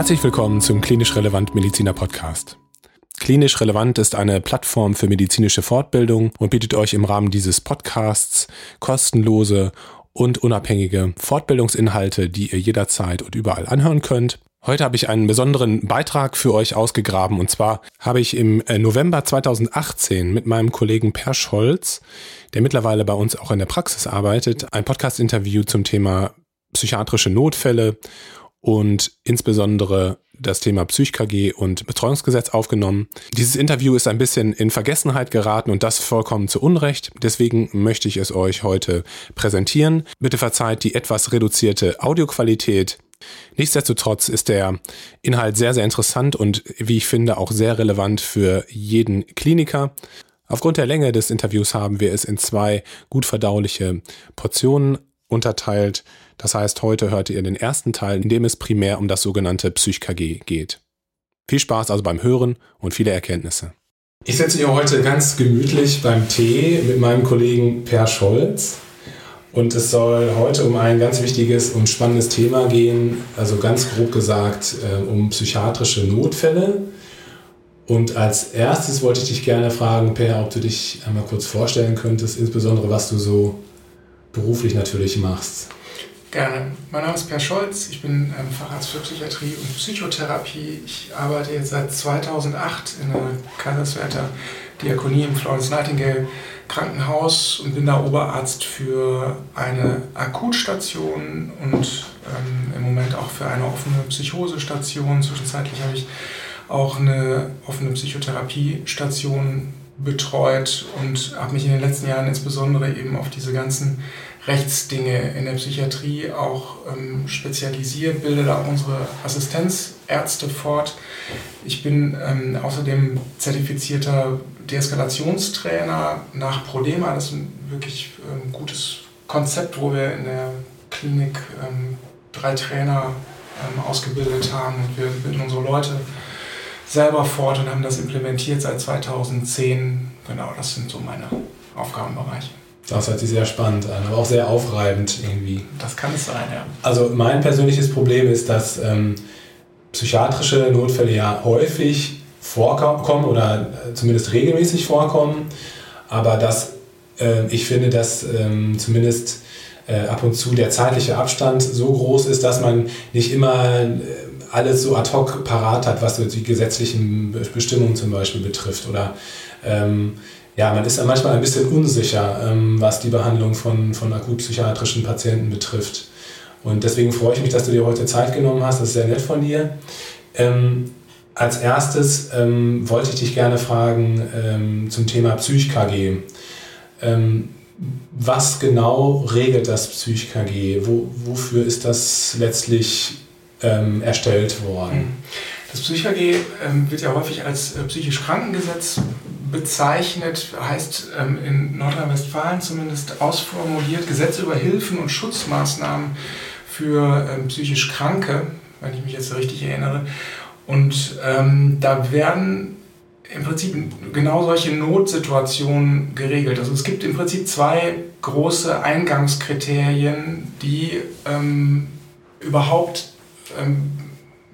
Herzlich willkommen zum Klinisch Relevant Mediziner Podcast. Klinisch Relevant ist eine Plattform für medizinische Fortbildung und bietet euch im Rahmen dieses Podcasts kostenlose und unabhängige Fortbildungsinhalte, die ihr jederzeit und überall anhören könnt. Heute habe ich einen besonderen Beitrag für euch ausgegraben und zwar habe ich im äh, November 2018 mit meinem Kollegen Per Scholz, der mittlerweile bei uns auch in der Praxis arbeitet, ein Podcast-Interview zum Thema psychiatrische Notfälle und insbesondere das Thema PsychKG und Betreuungsgesetz aufgenommen. Dieses Interview ist ein bisschen in Vergessenheit geraten und das vollkommen zu Unrecht. Deswegen möchte ich es euch heute präsentieren. Bitte verzeiht die etwas reduzierte Audioqualität. Nichtsdestotrotz ist der Inhalt sehr, sehr interessant und wie ich finde auch sehr relevant für jeden Kliniker. Aufgrund der Länge des Interviews haben wir es in zwei gut verdauliche Portionen unterteilt. Das heißt, heute hört ihr den ersten Teil, in dem es primär um das sogenannte PsychKG geht. Viel Spaß also beim Hören und viele Erkenntnisse. Ich sitze hier heute ganz gemütlich beim Tee mit meinem Kollegen Per Scholz. Und es soll heute um ein ganz wichtiges und spannendes Thema gehen, also ganz grob gesagt äh, um psychiatrische Notfälle. Und als erstes wollte ich dich gerne fragen, Per, ob du dich einmal kurz vorstellen könntest, insbesondere was du so beruflich natürlich machst. Gerne. Mein Name ist Per Scholz, ich bin ähm, Facharzt für Psychiatrie und Psychotherapie. Ich arbeite jetzt seit 2008 in der Kaiserswerther Diakonie im Florence Nightingale Krankenhaus und bin da Oberarzt für eine Akutstation und ähm, im Moment auch für eine offene Psychosestation. Zwischenzeitlich habe ich auch eine offene Psychotherapiestation betreut und habe mich in den letzten Jahren insbesondere eben auf diese ganzen Rechtsdinge in der Psychiatrie auch ähm, spezialisiert, bilde da auch unsere Assistenzärzte fort. Ich bin ähm, außerdem zertifizierter Deeskalationstrainer nach Prodema. Das ist ein wirklich ähm, gutes Konzept, wo wir in der Klinik ähm, drei Trainer ähm, ausgebildet haben und wir bilden unsere Leute selber fort und haben das implementiert seit 2010. Genau, das sind so meine Aufgabenbereiche. Das hört sich sehr spannend an, aber auch sehr aufreibend irgendwie. Das kann es sein, ja. Also mein persönliches Problem ist, dass ähm, psychiatrische Notfälle ja häufig vorkommen oder äh, zumindest regelmäßig vorkommen, aber dass äh, ich finde, dass ähm, zumindest äh, ab und zu der zeitliche Abstand so groß ist, dass man nicht immer äh, alles so ad hoc parat hat, was die gesetzlichen Bestimmungen zum Beispiel betrifft oder ähm, ja, man ist ja manchmal ein bisschen unsicher, ähm, was die Behandlung von, von akutpsychiatrischen Patienten betrifft. Und deswegen freue ich mich, dass du dir heute Zeit genommen hast. Das ist sehr nett von dir. Ähm, als erstes ähm, wollte ich dich gerne fragen ähm, zum Thema PsychKG. Ähm, was genau regelt das PsychKG? Wo, wofür ist das letztlich ähm, erstellt worden? Das PsychKG wird ja häufig als äh, psychisch Krankengesetz bezeichnet, heißt ähm, in Nordrhein-Westfalen zumindest ausformuliert Gesetze über Hilfen und Schutzmaßnahmen für ähm, psychisch Kranke, wenn ich mich jetzt richtig erinnere. Und ähm, da werden im Prinzip genau solche Notsituationen geregelt. Also es gibt im Prinzip zwei große Eingangskriterien, die ähm, überhaupt ähm,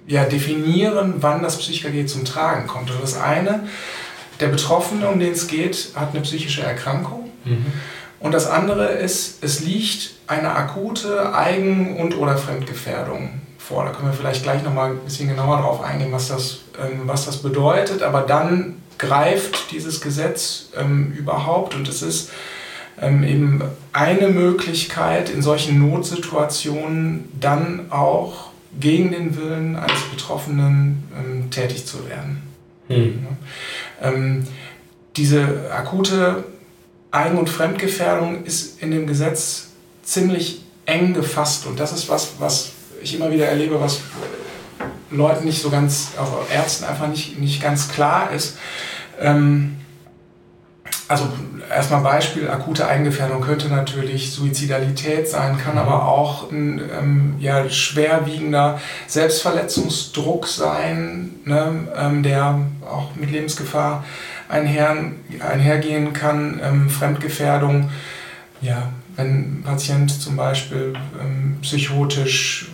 ja, definieren, wann das PsychKG zum Tragen kommt. Also das eine der Betroffene, um den es geht, hat eine psychische Erkrankung. Mhm. Und das andere ist, es liegt eine akute Eigen- und oder Fremdgefährdung vor. Da können wir vielleicht gleich nochmal ein bisschen genauer darauf eingehen, was das, ähm, was das bedeutet. Aber dann greift dieses Gesetz ähm, überhaupt und es ist ähm, eben eine Möglichkeit, in solchen Notsituationen dann auch gegen den Willen eines Betroffenen ähm, tätig zu werden. Mhm. Ähm, diese akute Eigen- und Fremdgefährdung ist in dem Gesetz ziemlich eng gefasst und das ist was, was ich immer wieder erlebe, was Leuten nicht so ganz, auch Ärzten einfach nicht, nicht ganz klar ist. Ähm, also erstmal Beispiel, akute Eigengefährdung könnte natürlich Suizidalität sein, kann mhm. aber auch ein ähm, ja, schwerwiegender Selbstverletzungsdruck sein, ne, ähm, der auch mit Lebensgefahr einher, einhergehen kann, ähm, Fremdgefährdung. Ja, wenn ein Patient zum Beispiel ähm, psychotisch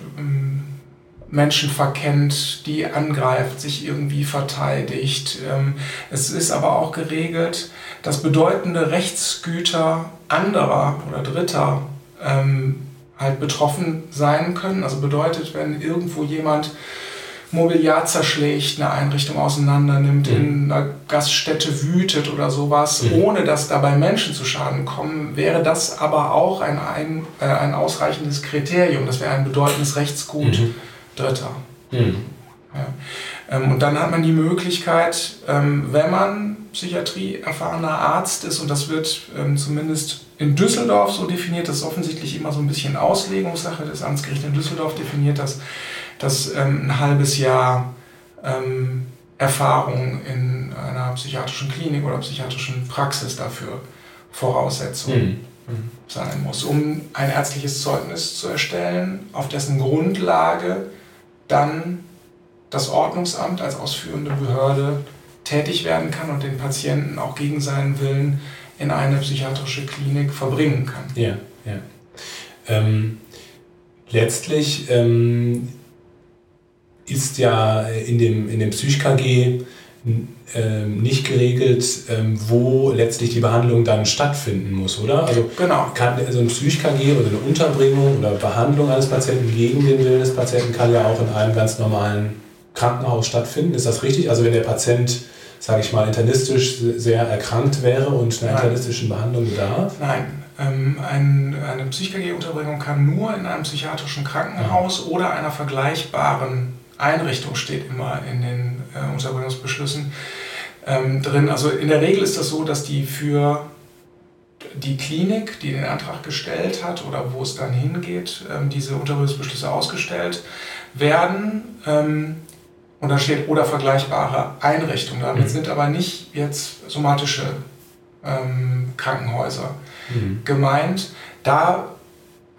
Menschen verkennt, die angreift, sich irgendwie verteidigt. Ähm, es ist aber auch geregelt, dass bedeutende Rechtsgüter anderer oder Dritter ähm, halt betroffen sein können. Also bedeutet, wenn irgendwo jemand Mobiliar zerschlägt, eine Einrichtung auseinander nimmt, mhm. in einer Gaststätte wütet oder sowas, mhm. ohne dass dabei Menschen zu Schaden kommen, wäre das aber auch ein, ein, äh, ein ausreichendes Kriterium. Das wäre ein bedeutendes Rechtsgut mhm. Dritter. Mhm. Ja. Ähm, und dann hat man die Möglichkeit, ähm, wenn man Psychiatrie erfahrener Arzt ist, und das wird ähm, zumindest in Düsseldorf so definiert, das ist offensichtlich immer so ein bisschen Auslegungssache des Amtsgerichts in Düsseldorf definiert, dass, dass ein halbes Jahr Erfahrung in einer psychiatrischen Klinik oder psychiatrischen Praxis dafür Voraussetzung mhm. sein muss, um ein ärztliches Zeugnis zu erstellen, auf dessen Grundlage dann das Ordnungsamt als ausführende Behörde tätig werden kann und den Patienten auch gegen seinen Willen in eine psychiatrische Klinik verbringen kann. Ja, ja. Ähm, letztlich ähm, ist ja in dem, in dem PsychKG ähm, nicht geregelt, ähm, wo letztlich die Behandlung dann stattfinden muss, oder? Also genau. kann also ein PsychKG oder eine Unterbringung oder Behandlung eines Patienten gegen den Willen des Patienten kann ja auch in einem ganz normalen Krankenhaus stattfinden. Ist das richtig? Also wenn der Patient sage ich mal, internistisch sehr erkrankt wäre und einer internistischen Behandlung bedarf? Nein. Ähm, ein, eine Psychologie-Unterbringung kann nur in einem psychiatrischen Krankenhaus ja. oder einer vergleichbaren Einrichtung, steht immer in den äh, Unterbringungsbeschlüssen ähm, drin. Also in der Regel ist das so, dass die für die Klinik, die den Antrag gestellt hat oder wo es dann hingeht, ähm, diese Unterbringungsbeschlüsse ausgestellt werden. Ähm, und da steht oder vergleichbare Einrichtungen. Damit mhm. sind aber nicht jetzt somatische ähm, Krankenhäuser mhm. gemeint. Da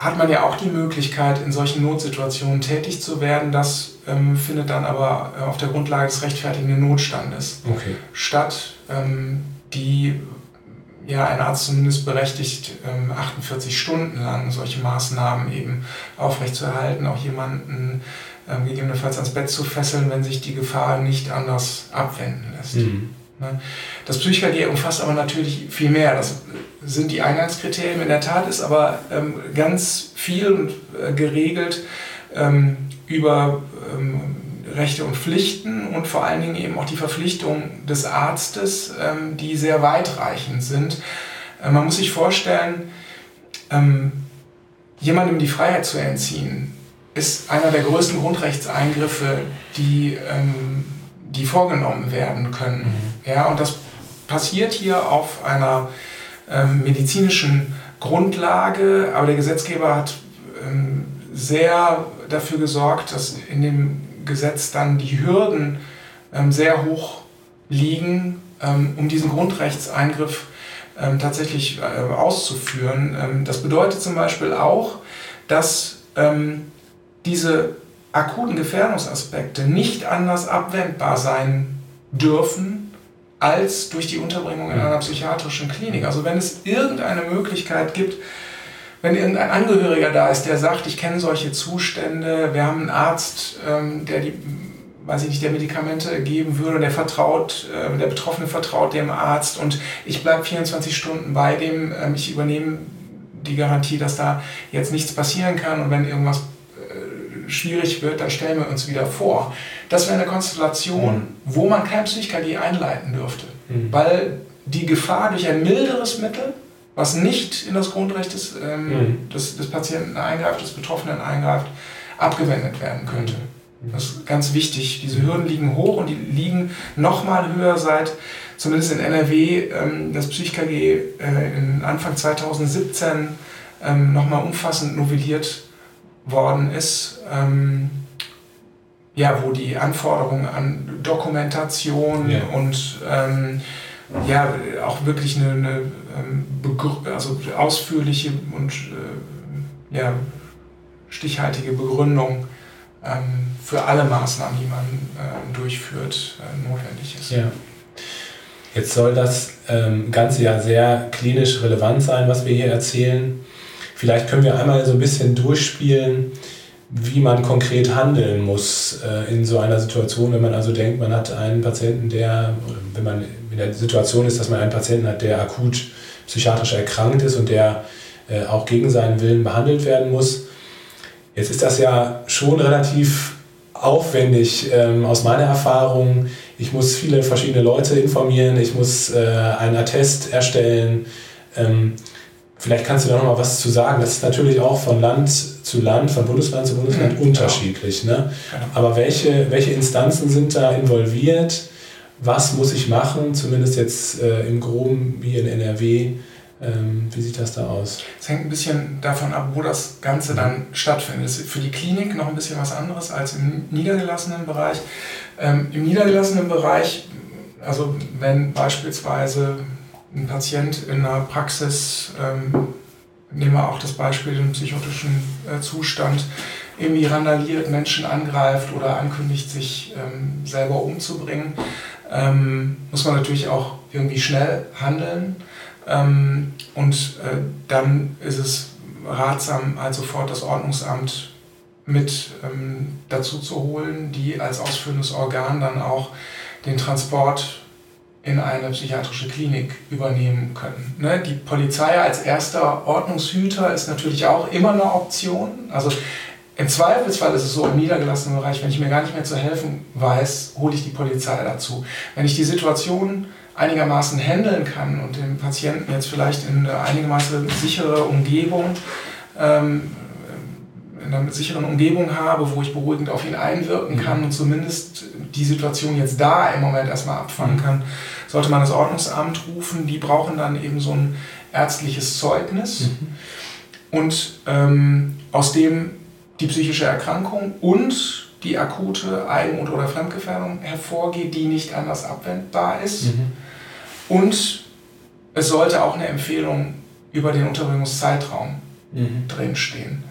hat man ja auch die Möglichkeit, in solchen Notsituationen tätig zu werden. Das ähm, findet dann aber äh, auf der Grundlage des rechtfertigenden Notstandes okay. statt, ähm, die ja ein Arzt zumindest berechtigt, ähm, 48 Stunden lang solche Maßnahmen eben aufrechtzuerhalten, auch jemanden ähm, gegebenenfalls ans Bett zu fesseln, wenn sich die Gefahr nicht anders abwenden lässt. Mhm. Ne? Das Psychologie umfasst aber natürlich viel mehr. Das sind die Eingangskriterien. In der Tat ist aber ähm, ganz viel und, äh, geregelt ähm, über ähm, Rechte und Pflichten und vor allen Dingen eben auch die Verpflichtung des Arztes, ähm, die sehr weitreichend sind. Äh, man muss sich vorstellen, ähm, jemandem die Freiheit zu entziehen, ist einer der größten Grundrechtseingriffe, die, ähm, die vorgenommen werden können. Mhm. Ja, und das passiert hier auf einer ähm, medizinischen Grundlage, aber der Gesetzgeber hat ähm, sehr dafür gesorgt, dass in dem Gesetz dann die Hürden ähm, sehr hoch liegen, ähm, um diesen Grundrechtseingriff ähm, tatsächlich äh, auszuführen. das bedeutet zum Beispiel auch, dass diese akuten Gefährdungsaspekte nicht anders abwendbar sein dürfen als durch die Unterbringung in einer psychiatrischen Klinik. Also wenn es irgendeine Möglichkeit gibt, wenn irgendein Angehöriger da ist, der sagt, ich kenne solche Zustände, wir haben einen Arzt, ähm, der die, weiß ich nicht, der Medikamente geben würde, der vertraut, äh, der Betroffene vertraut dem Arzt und ich bleibe 24 Stunden bei dem, ähm, ich übernehme die Garantie, dass da jetzt nichts passieren kann und wenn irgendwas schwierig wird, dann stellen wir uns wieder vor. Das wäre eine Konstellation, mhm. wo man kein Psych-KG einleiten dürfte, mhm. weil die Gefahr durch ein milderes Mittel, was nicht in das Grundrecht des, ähm, mhm. des, des, Patienten eingreift, des Betroffenen eingreift, abgewendet werden könnte. Mhm. Das ist ganz wichtig. Diese Hürden liegen hoch und die liegen noch mal höher seit, zumindest in NRW, ähm, das Psych-KG äh, Anfang 2017 ähm, nochmal umfassend novelliert worden ist, ähm, ja, wo die Anforderungen an Dokumentation ja. und ähm, ja, auch wirklich eine, eine ähm, also ausführliche und äh, ja, stichhaltige Begründung ähm, für alle Maßnahmen, die man äh, durchführt, äh, notwendig ist. Ja. Jetzt soll das ähm, Ganze ja sehr klinisch relevant sein, was wir hier erzählen. Vielleicht können wir einmal so ein bisschen durchspielen, wie man konkret handeln muss äh, in so einer Situation, wenn man also denkt, man hat einen Patienten, der, wenn man in der Situation ist, dass man einen Patienten hat, der akut psychiatrisch erkrankt ist und der äh, auch gegen seinen Willen behandelt werden muss. Jetzt ist das ja schon relativ aufwendig ähm, aus meiner Erfahrung. Ich muss viele verschiedene Leute informieren, ich muss äh, einen Attest erstellen. Ähm, vielleicht kannst du da noch mal was zu sagen. Das ist natürlich auch von Land zu Land, von Bundesland zu Bundesland mhm, unterschiedlich. Ne? Genau. Aber welche, welche Instanzen sind da involviert? Was muss ich machen, zumindest jetzt äh, im Groben wie in NRW? Ähm, wie sieht das da aus? Es hängt ein bisschen davon ab, wo das Ganze dann stattfindet. Es ist für die Klinik noch ein bisschen was anderes als im niedergelassenen Bereich. Ähm, Im niedergelassenen Bereich, also wenn beispielsweise ein Patient in einer Praxis, ähm, nehmen wir auch das Beispiel im psychotischen äh, Zustand, irgendwie randaliert, Menschen angreift oder ankündigt, sich ähm, selber umzubringen, ähm, muss man natürlich auch irgendwie schnell handeln. Ähm, und äh, dann ist es ratsam, halt sofort das Ordnungsamt mit ähm, dazu zu holen, die als ausführendes Organ dann auch den Transport in eine psychiatrische Klinik übernehmen können. Ne? Die Polizei als erster Ordnungshüter ist natürlich auch immer eine Option. Also im Zweifelsfall ist es so im niedergelassenen Bereich, wenn ich mir gar nicht mehr zu helfen weiß, hole ich die Polizei dazu. Wenn ich die Situation einigermaßen handeln kann und den Patienten jetzt vielleicht in eine einigermaßen sichere Umgebung, ähm, in einer sicheren Umgebung habe, wo ich beruhigend auf ihn einwirken kann und zumindest die Situation jetzt da im Moment erstmal abfangen kann, sollte man das Ordnungsamt rufen. Die brauchen dann eben so ein ärztliches Zeugnis mhm. und ähm, aus dem die psychische Erkrankung und die akute Eigen- oder Fremdgefährdung hervorgeht, die nicht anders abwendbar ist. Mhm. Und es sollte auch eine Empfehlung über den Unterbringungszeitraum mhm. drinstehen.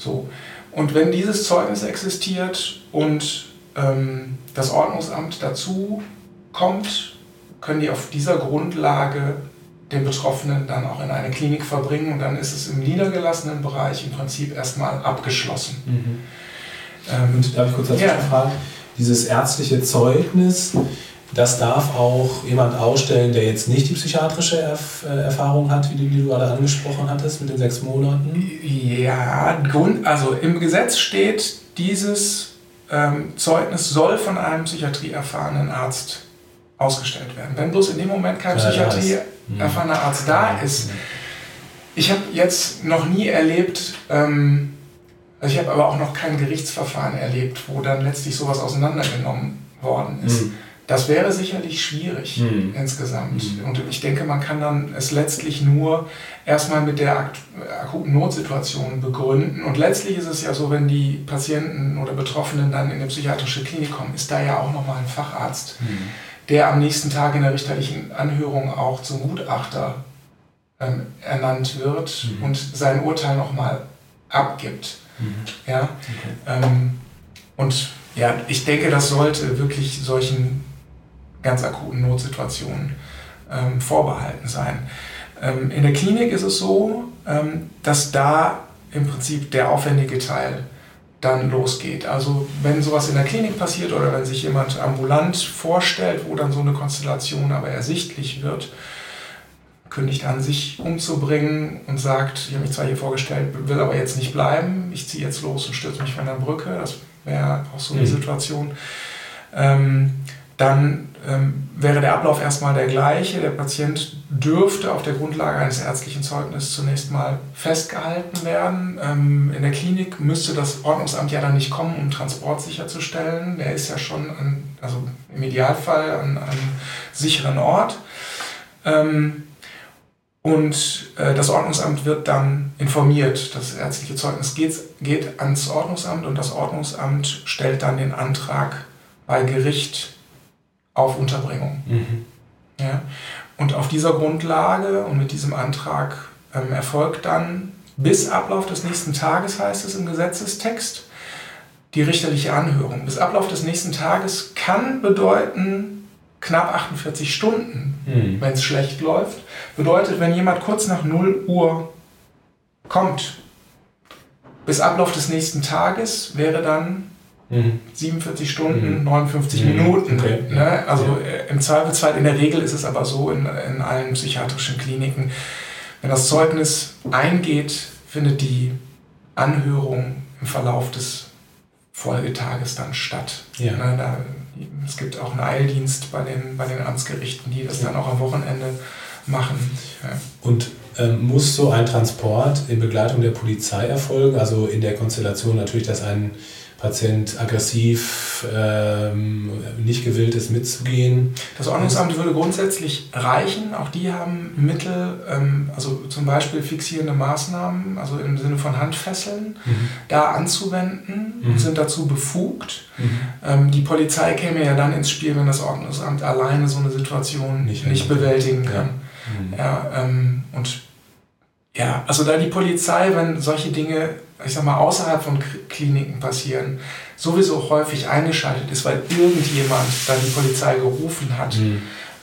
So. Und wenn dieses Zeugnis existiert und ähm, das Ordnungsamt dazu kommt, können die auf dieser Grundlage den Betroffenen dann auch in eine Klinik verbringen und dann ist es im niedergelassenen Bereich im Prinzip erstmal abgeschlossen. Mhm. Ähm, und darf ich kurz dazu ja. fragen? Dieses ärztliche Zeugnis, das darf auch jemand ausstellen, der jetzt nicht die psychiatrische Erf äh, Erfahrung hat, wie du, die du gerade angesprochen hattest mit den sechs Monaten? Ja, also im Gesetz steht, dieses ähm, Zeugnis soll von einem psychiatrieerfahrenen Arzt ausgestellt werden. Wenn bloß in dem Moment kein psychiatrieerfahrener Arzt da ist. Ich habe jetzt noch nie erlebt, ähm, also ich habe aber auch noch kein Gerichtsverfahren erlebt, wo dann letztlich sowas auseinandergenommen worden ist. Mhm. Das wäre sicherlich schwierig mhm. insgesamt. Mhm. Und ich denke, man kann dann es letztlich nur erstmal mit der akuten Notsituation begründen. Und letztlich ist es ja so, wenn die Patienten oder Betroffenen dann in eine psychiatrische Klinik kommen, ist da ja auch nochmal ein Facharzt, mhm. der am nächsten Tag in der richterlichen Anhörung auch zum Gutachter ähm, ernannt wird mhm. und sein Urteil nochmal abgibt. Mhm. Ja? Okay. Ähm, und ja, ich denke, das sollte wirklich solchen ganz akuten Notsituationen ähm, vorbehalten sein. Ähm, in der Klinik ist es so, ähm, dass da im Prinzip der aufwendige Teil dann losgeht. Also wenn sowas in der Klinik passiert oder wenn sich jemand ambulant vorstellt, wo dann so eine Konstellation aber ersichtlich wird, kündigt an, sich umzubringen und sagt, ich habe mich zwar hier vorgestellt, will aber jetzt nicht bleiben, ich ziehe jetzt los und stürze mich von der Brücke, das wäre auch so eine mhm. Situation. Ähm, dann ähm, wäre der Ablauf erstmal der gleiche. Der Patient dürfte auf der Grundlage eines ärztlichen Zeugnisses zunächst mal festgehalten werden. Ähm, in der Klinik müsste das Ordnungsamt ja dann nicht kommen, um Transport sicherzustellen. Der ist ja schon, an, also im Idealfall an einem sicheren Ort. Ähm, und äh, das Ordnungsamt wird dann informiert. Das ärztliche Zeugnis geht, geht ans Ordnungsamt und das Ordnungsamt stellt dann den Antrag bei Gericht auf Unterbringung. Mhm. Ja? Und auf dieser Grundlage und mit diesem Antrag ähm, erfolgt dann bis Ablauf des nächsten Tages, heißt es im Gesetzestext, die richterliche Anhörung. Bis Ablauf des nächsten Tages kann bedeuten knapp 48 Stunden, mhm. wenn es schlecht läuft. Bedeutet, wenn jemand kurz nach 0 Uhr kommt, bis Ablauf des nächsten Tages wäre dann mhm. 47 Stunden, mhm. 59 mhm. Minuten. Okay. Ne? Also. Äh, im Zweifelsfall, in der Regel ist es aber so in, in allen psychiatrischen Kliniken, wenn das Zeugnis eingeht, findet die Anhörung im Verlauf des Folgetages dann statt. Ja. Ne? Da, es gibt auch einen Eildienst bei den, bei den Amtsgerichten, die das ja. dann auch am Wochenende machen. Ja. Und ähm, muss so ein Transport in Begleitung der Polizei erfolgen? Also in der Konstellation natürlich, dass ein Patient aggressiv ähm, nicht gewillt ist mitzugehen. Das Ordnungsamt würde grundsätzlich reichen. Auch die haben Mittel, ähm, also zum Beispiel fixierende Maßnahmen, also im Sinne von Handfesseln, mhm. da anzuwenden mhm. und sind dazu befugt. Mhm. Ähm, die Polizei käme ja dann ins Spiel, wenn das Ordnungsamt alleine so eine Situation nicht, nicht bewältigen kann. Ja. ja ähm, und ja, also da die Polizei, wenn solche Dinge, ich sag mal, außerhalb von Kliniken passieren, sowieso häufig eingeschaltet ist, weil irgendjemand da die Polizei gerufen hat, mhm.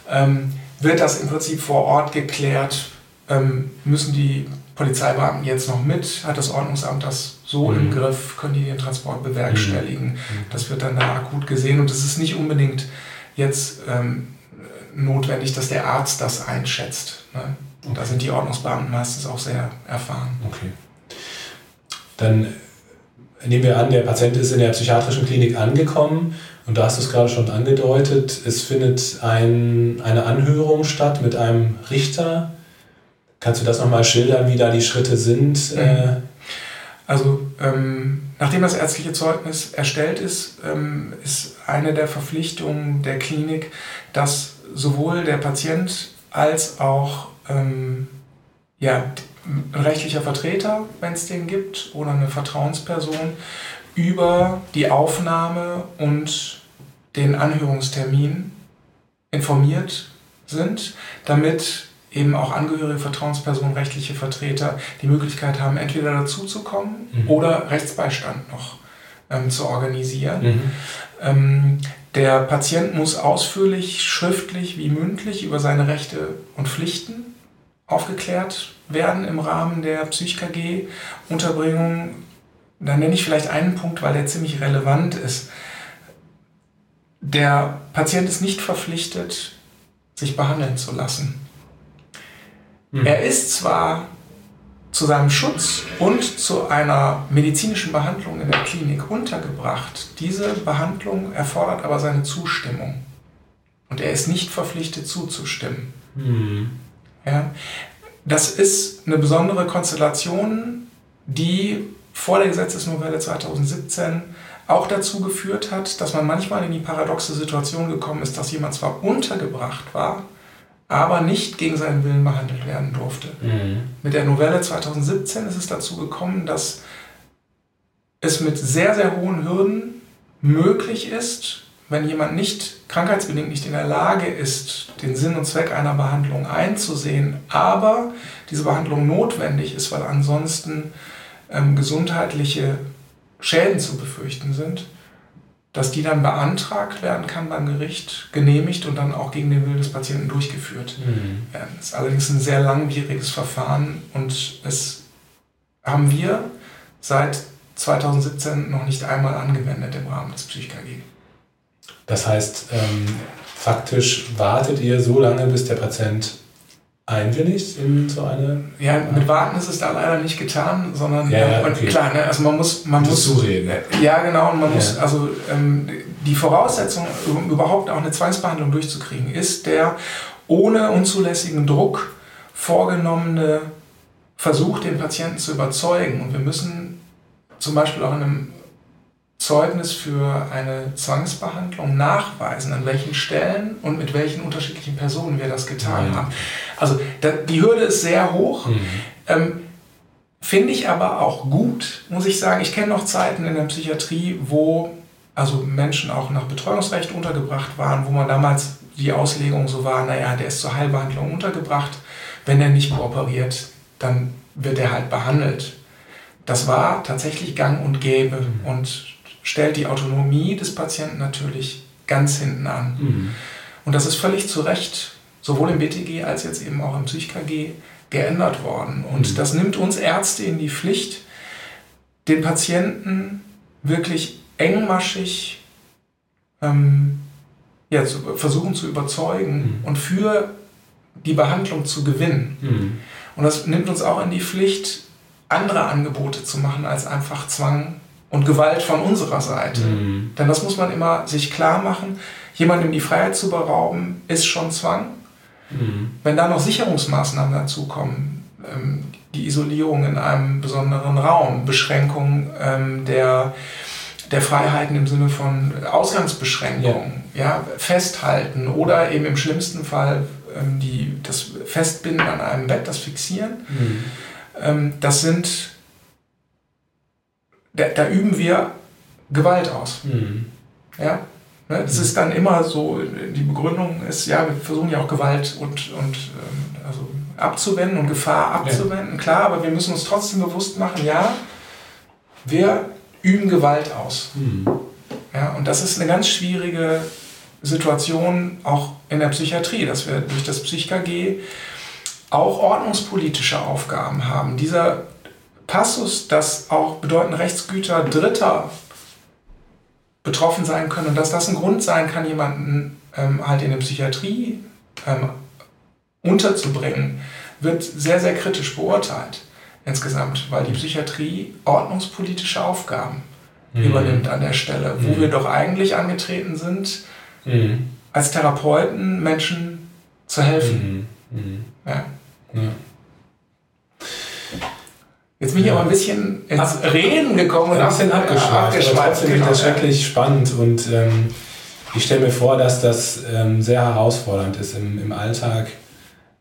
ähm, wird das im Prinzip vor Ort geklärt. Ähm, müssen die Polizeibeamten jetzt noch mit? Hat das Ordnungsamt das so mhm. im Griff? Können die den Transport bewerkstelligen? Mhm. Das wird dann da akut gesehen und es ist nicht unbedingt jetzt ähm, notwendig, dass der Arzt das einschätzt. Ne? Und da sind die Ordnungsbeamten meistens auch sehr erfahren. Okay. Dann nehmen wir an, der Patient ist in der psychiatrischen Klinik angekommen und da hast du es gerade schon angedeutet, es findet ein, eine Anhörung statt mit einem Richter. Kannst du das nochmal schildern, wie da die Schritte sind? Mhm. Also ähm, nachdem das ärztliche Zeugnis erstellt ist, ähm, ist eine der Verpflichtungen der Klinik, dass sowohl der Patient als auch ähm, ja, rechtlicher Vertreter, wenn es den gibt, oder eine Vertrauensperson über die Aufnahme und den Anhörungstermin informiert sind, damit eben auch Angehörige, Vertrauenspersonen, rechtliche Vertreter die Möglichkeit haben, entweder dazuzukommen mhm. oder Rechtsbeistand noch ähm, zu organisieren. Mhm. Ähm, der Patient muss ausführlich, schriftlich wie mündlich über seine Rechte und Pflichten aufgeklärt werden im Rahmen der Psych-KG-Unterbringung. Da nenne ich vielleicht einen Punkt, weil der ziemlich relevant ist. Der Patient ist nicht verpflichtet, sich behandeln zu lassen. Hm. Er ist zwar zu seinem Schutz und zu einer medizinischen Behandlung in der Klinik untergebracht. Diese Behandlung erfordert aber seine Zustimmung. Und er ist nicht verpflichtet zuzustimmen. Mhm. Ja? Das ist eine besondere Konstellation, die vor der Gesetzesnovelle 2017 auch dazu geführt hat, dass man manchmal in die paradoxe Situation gekommen ist, dass jemand zwar untergebracht war, aber nicht gegen seinen Willen behandelt werden durfte. Mhm. Mit der Novelle 2017 ist es dazu gekommen, dass es mit sehr, sehr hohen Hürden möglich ist, wenn jemand nicht krankheitsbedingt nicht in der Lage ist, den Sinn und Zweck einer Behandlung einzusehen, aber diese Behandlung notwendig ist, weil ansonsten ähm, gesundheitliche Schäden zu befürchten sind, dass die dann beantragt werden kann beim Gericht, genehmigt und dann auch gegen den Willen des Patienten durchgeführt mhm. werden. Das ist allerdings ein sehr langwieriges Verfahren und es haben wir seit 2017 noch nicht einmal angewendet im Rahmen des PsychKG. Das heißt, ähm, faktisch wartet ihr so lange, bis der Patient einwilligt in so eine. Ja, mit Warten ist es da leider nicht getan, sondern ja, ja, okay. klar, ne, also man muss, man muss zureden. Ja, genau, und man ja. muss, also ähm, die Voraussetzung, um überhaupt auch eine Zwangsbehandlung durchzukriegen, ist der ohne unzulässigen Druck vorgenommene Versuch, den Patienten zu überzeugen. Und wir müssen zum Beispiel auch in einem Zeugnis für eine Zwangsbehandlung nachweisen, an welchen Stellen und mit welchen unterschiedlichen Personen wir das getan mhm. haben. Also da, die Hürde ist sehr hoch. Mhm. Ähm, Finde ich aber auch gut, muss ich sagen. Ich kenne noch Zeiten in der Psychiatrie, wo also Menschen auch nach Betreuungsrecht untergebracht waren, wo man damals die Auslegung so war, naja, der ist zur Heilbehandlung untergebracht. Wenn er nicht kooperiert, dann wird er halt behandelt. Das war tatsächlich gang und gäbe. Mhm. Und stellt die Autonomie des Patienten natürlich ganz hinten an. Mhm. Und das ist völlig zu Recht sowohl im BTG als jetzt eben auch im PsychKG geändert worden. Und mhm. das nimmt uns Ärzte in die Pflicht, den Patienten wirklich engmaschig ähm, ja, zu, versuchen zu überzeugen mhm. und für die Behandlung zu gewinnen. Mhm. Und das nimmt uns auch in die Pflicht, andere Angebote zu machen als einfach Zwang und Gewalt von unserer Seite. Mhm. Denn das muss man immer sich klar machen. Jemandem die Freiheit zu berauben, ist schon Zwang. Mhm. Wenn da noch Sicherungsmaßnahmen dazukommen, ähm, die Isolierung in einem besonderen Raum, Beschränkung ähm, der, der Freiheiten im Sinne von Ausgangsbeschränkungen, ja. ja Festhalten oder eben im schlimmsten Fall ähm, die, das Festbinden an einem Bett, das Fixieren. Mhm. Ähm, das sind, da, da, üben wir Gewalt aus. Mhm. Ja? Ne, das ist dann immer so, die Begründung ist, ja, wir versuchen ja auch Gewalt und, und ähm, also abzuwenden und Gefahr abzuwenden, ja. klar, aber wir müssen uns trotzdem bewusst machen, ja, wir üben Gewalt aus. Mhm. Ja, und das ist eine ganz schwierige Situation auch in der Psychiatrie, dass wir durch das PsychKG auch ordnungspolitische Aufgaben haben. Dieser Passus, dass auch bedeutende Rechtsgüter Dritter betroffen sein können und dass das ein Grund sein kann, jemanden ähm, halt in der Psychiatrie ähm, unterzubringen, wird sehr, sehr kritisch beurteilt insgesamt, weil die Psychiatrie ordnungspolitische Aufgaben mhm. übernimmt an der Stelle, wo mhm. wir doch eigentlich angetreten sind, mhm. als Therapeuten Menschen zu helfen. Mhm. Mhm. Ja. ja. Jetzt bin ich aber ein bisschen ins Reden gekommen und ein bisschen abgeschweift. abgeschweift aber trotzdem genau. das wirklich spannend und ähm, ich stelle mir vor, dass das ähm, sehr herausfordernd ist im, im Alltag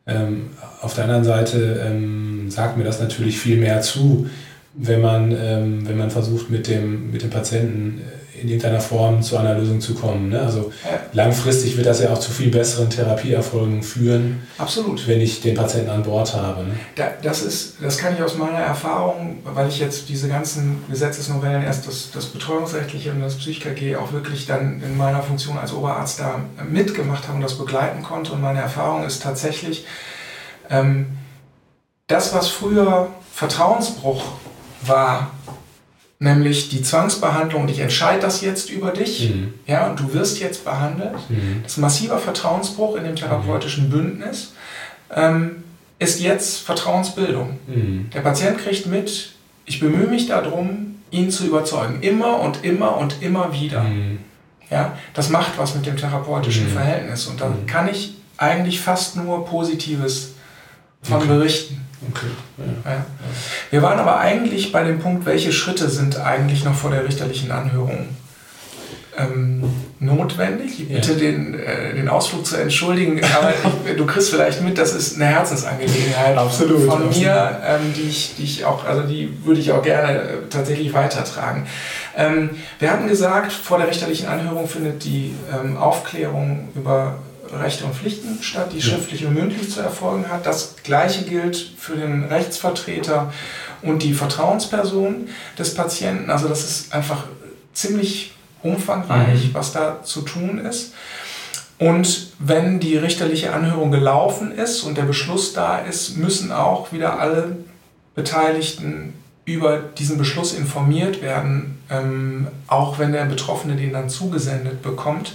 ähm, auf der anderen Seite ähm, sagt mir das natürlich viel mehr zu, wenn man, ähm, wenn man versucht, mit dem, mit dem Patienten in irgendeiner Form zu einer Lösung zu kommen. Ne? Also ja. langfristig wird das ja auch zu viel besseren Therapieerfolgen führen. Absolut. Wenn ich den Patienten an Bord habe. Ne? Da, das, ist, das kann ich aus meiner Erfahrung, weil ich jetzt diese ganzen Gesetzesnovellen, erst das, das Betreuungsrechtliche und das PsychKG auch wirklich dann in meiner Funktion als Oberarzt da mitgemacht habe und das begleiten konnte. Und meine Erfahrung ist tatsächlich, ähm, das, was früher Vertrauensbruch war, nämlich die Zwangsbehandlung, und ich entscheide das jetzt über dich, mhm. ja, und du wirst jetzt behandelt. Mhm. Das ist ein massiver Vertrauensbruch in dem therapeutischen Bündnis ähm, ist jetzt Vertrauensbildung. Mhm. Der Patient kriegt mit, ich bemühe mich darum, ihn zu überzeugen. Immer und immer und immer wieder. Mhm. Ja, das macht was mit dem therapeutischen mhm. Verhältnis. Und da mhm. kann ich eigentlich fast nur Positives von okay. berichten. Okay. Ja. Ja. Wir waren aber eigentlich bei dem Punkt, welche Schritte sind eigentlich noch vor der richterlichen Anhörung ähm, notwendig. Ich bitte ja. den, äh, den Ausflug zu entschuldigen, aber ich, du kriegst vielleicht mit, das ist eine Herzensangelegenheit absolut, von absolut. mir, ähm, die, ich, die ich auch, also die würde ich auch gerne äh, tatsächlich weitertragen. Ähm, wir hatten gesagt, vor der richterlichen Anhörung findet die ähm, Aufklärung über Rechte und Pflichten statt, die schriftlich und mündlich zu erfolgen hat. Das Gleiche gilt für den Rechtsvertreter und die Vertrauensperson des Patienten. Also das ist einfach ziemlich umfangreich, mhm. was da zu tun ist. Und wenn die richterliche Anhörung gelaufen ist und der Beschluss da ist, müssen auch wieder alle Beteiligten über diesen Beschluss informiert werden, ähm, auch wenn der Betroffene den dann zugesendet bekommt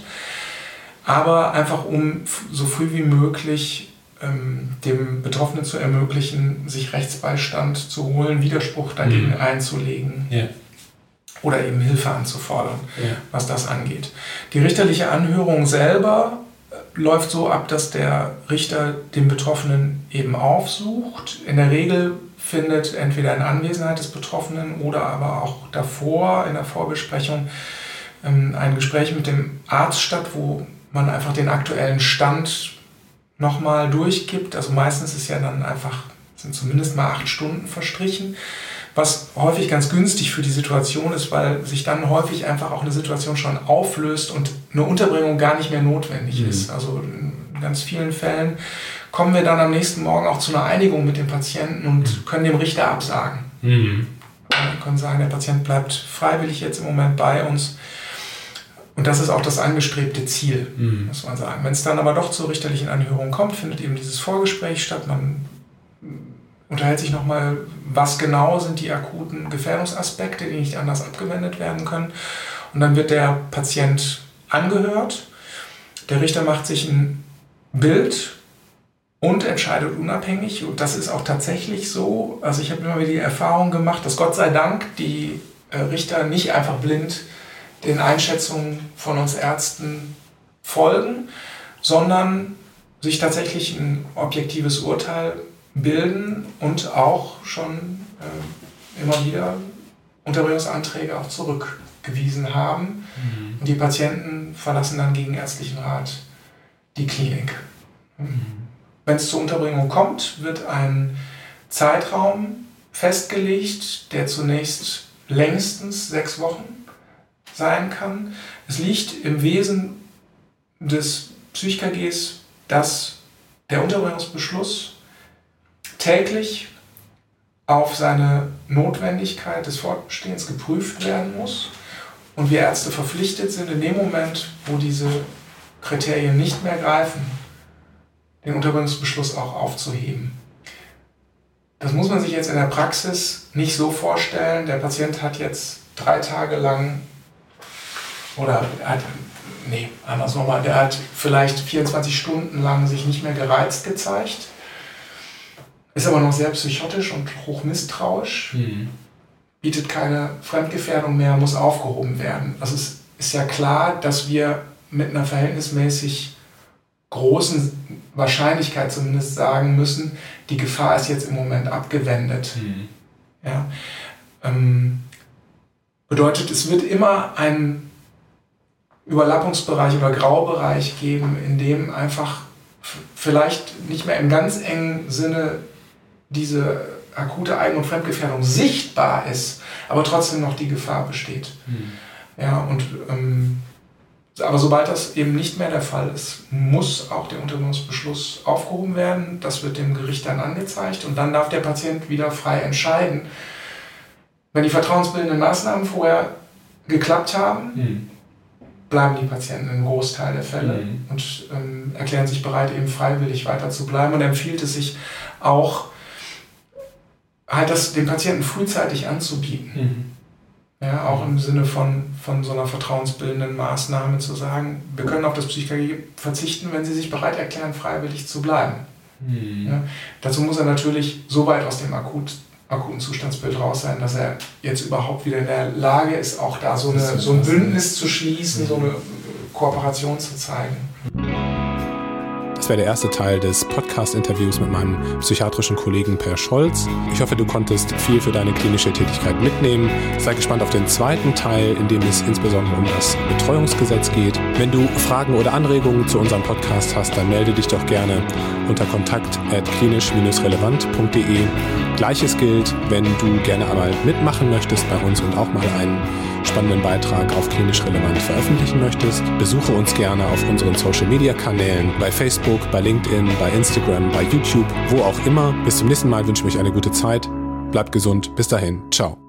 aber einfach um so früh wie möglich ähm, dem Betroffenen zu ermöglichen, sich Rechtsbeistand zu holen, Widerspruch dagegen mhm. einzulegen. Ja. Oder eben Hilfe anzufordern, ja. was das angeht. Die richterliche Anhörung selber äh, läuft so ab, dass der Richter den Betroffenen eben aufsucht. In der Regel findet entweder in Anwesenheit des Betroffenen oder aber auch davor in der Vorbesprechung ähm, ein Gespräch mit dem Arzt statt, wo man einfach den aktuellen Stand nochmal durchgibt. Also meistens ist ja dann einfach, sind zumindest mal acht Stunden verstrichen, was häufig ganz günstig für die Situation ist, weil sich dann häufig einfach auch eine Situation schon auflöst und eine Unterbringung gar nicht mehr notwendig mhm. ist. Also in ganz vielen Fällen kommen wir dann am nächsten Morgen auch zu einer Einigung mit dem Patienten und mhm. können dem Richter absagen. Mhm. Wir können sagen, der Patient bleibt freiwillig jetzt im Moment bei uns und das ist auch das angestrebte Ziel, mhm. muss man sagen. Wenn es dann aber doch zur richterlichen Anhörung kommt, findet eben dieses Vorgespräch statt. Man unterhält sich nochmal, was genau sind die akuten Gefährdungsaspekte, die nicht anders abgewendet werden können. Und dann wird der Patient angehört. Der Richter macht sich ein Bild und entscheidet unabhängig. Und das ist auch tatsächlich so. Also ich habe immer wieder die Erfahrung gemacht, dass Gott sei Dank die äh, Richter nicht einfach blind den Einschätzungen von uns Ärzten folgen, sondern sich tatsächlich ein objektives Urteil bilden und auch schon äh, immer wieder Unterbringungsanträge auch zurückgewiesen haben. Mhm. Und die Patienten verlassen dann gegen ärztlichen Rat die Klinik. Mhm. Wenn es zur Unterbringung kommt, wird ein Zeitraum festgelegt, der zunächst längstens sechs Wochen sein kann. Es liegt im Wesen des PsychKGs, dass der Unterbringungsbeschluss täglich auf seine Notwendigkeit des Fortbestehens geprüft werden muss und wir Ärzte verpflichtet sind, in dem Moment, wo diese Kriterien nicht mehr greifen, den Unterbringungsbeschluss auch aufzuheben. Das muss man sich jetzt in der Praxis nicht so vorstellen. Der Patient hat jetzt drei Tage lang oder hat, nee, anders nochmal, der hat vielleicht 24 Stunden lang sich nicht mehr gereizt gezeigt, ist aber noch sehr psychotisch und hochmisstrauisch, mhm. bietet keine Fremdgefährdung mehr, muss aufgehoben werden. Also es ist ja klar, dass wir mit einer verhältnismäßig großen Wahrscheinlichkeit zumindest sagen müssen, die Gefahr ist jetzt im Moment abgewendet. Mhm. Ja, ähm, bedeutet, es wird immer einen Überlappungsbereich oder Graubereich geben, in dem einfach vielleicht nicht mehr im ganz engen Sinne diese akute Eigen- und Fremdgefährdung sichtbar ist, aber trotzdem noch die Gefahr besteht. Mhm. Ja, und ähm, aber sobald das eben nicht mehr der Fall ist, muss auch der Untersuchungsbeschluss aufgehoben werden. Das wird dem Gericht dann angezeigt und dann darf der Patient wieder frei entscheiden. Wenn die vertrauensbildenden Maßnahmen vorher geklappt haben, mhm. Bleiben die Patienten im Großteil der Fälle mhm. und ähm, erklären sich bereit, eben freiwillig weiter zu bleiben. Und empfiehlt es sich auch, halt das dem Patienten frühzeitig anzubieten. Mhm. Ja, auch im Sinne von, von so einer vertrauensbildenden Maßnahme zu sagen, wir können auf das Psychologie verzichten, wenn Sie sich bereit erklären, freiwillig zu bleiben. Mhm. Ja, dazu muss er natürlich so weit aus dem akut, akuten Zustandsbild raus sein, dass er jetzt überhaupt wieder in der Lage ist, auch da so, eine, so ein Bündnis zu schließen, mhm. so eine Kooperation zu zeigen. Das wäre der erste Teil des Podcast-Interviews mit meinem psychiatrischen Kollegen Per Scholz. Ich hoffe, du konntest viel für deine klinische Tätigkeit mitnehmen. Sei gespannt auf den zweiten Teil, in dem es insbesondere um das Betreuungsgesetz geht. Wenn du Fragen oder Anregungen zu unserem Podcast hast, dann melde dich doch gerne unter kontakt klinisch-relevant.de. Gleiches gilt, wenn du gerne einmal mitmachen möchtest bei uns und auch mal einen spannenden Beitrag auf klinisch relevant veröffentlichen möchtest, besuche uns gerne auf unseren Social Media Kanälen, bei Facebook, bei LinkedIn, bei Instagram, bei YouTube, wo auch immer. Bis zum nächsten Mal wünsche ich euch eine gute Zeit. Bleibt gesund. Bis dahin. Ciao.